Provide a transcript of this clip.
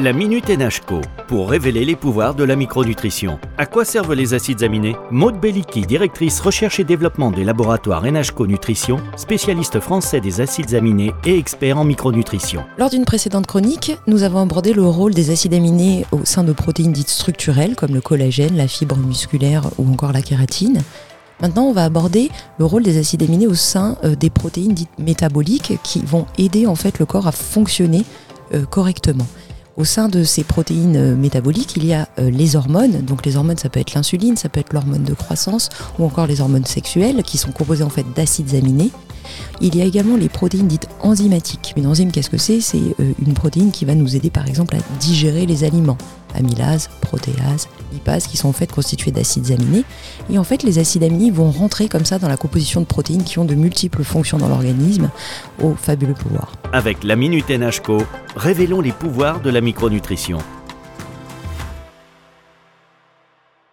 La Minute NHCO pour révéler les pouvoirs de la micronutrition. À quoi servent les acides aminés? Maude Belliki, directrice recherche et développement des laboratoires NHCO Nutrition, spécialiste français des acides aminés et expert en micronutrition. Lors d'une précédente chronique, nous avons abordé le rôle des acides aminés au sein de protéines dites structurelles comme le collagène, la fibre musculaire ou encore la kératine. Maintenant, on va aborder le rôle des acides aminés au sein euh, des protéines dites métaboliques qui vont aider en fait le corps à fonctionner euh, correctement. Au sein de ces protéines euh, métaboliques, il y a euh, les hormones. Donc les hormones, ça peut être l'insuline, ça peut être l'hormone de croissance ou encore les hormones sexuelles qui sont composées en fait d'acides aminés. Il y a également les protéines dites enzymatiques. Une enzyme, qu'est-ce que c'est? C'est une protéine qui va nous aider par exemple à digérer les aliments amylase, protéase, qui sont en fait constituées d'acides aminés. Et en fait, les acides aminés vont rentrer comme ça dans la composition de protéines qui ont de multiples fonctions dans l'organisme, au fabuleux pouvoir. Avec la Minute NHCO, révélons les pouvoirs de la micronutrition.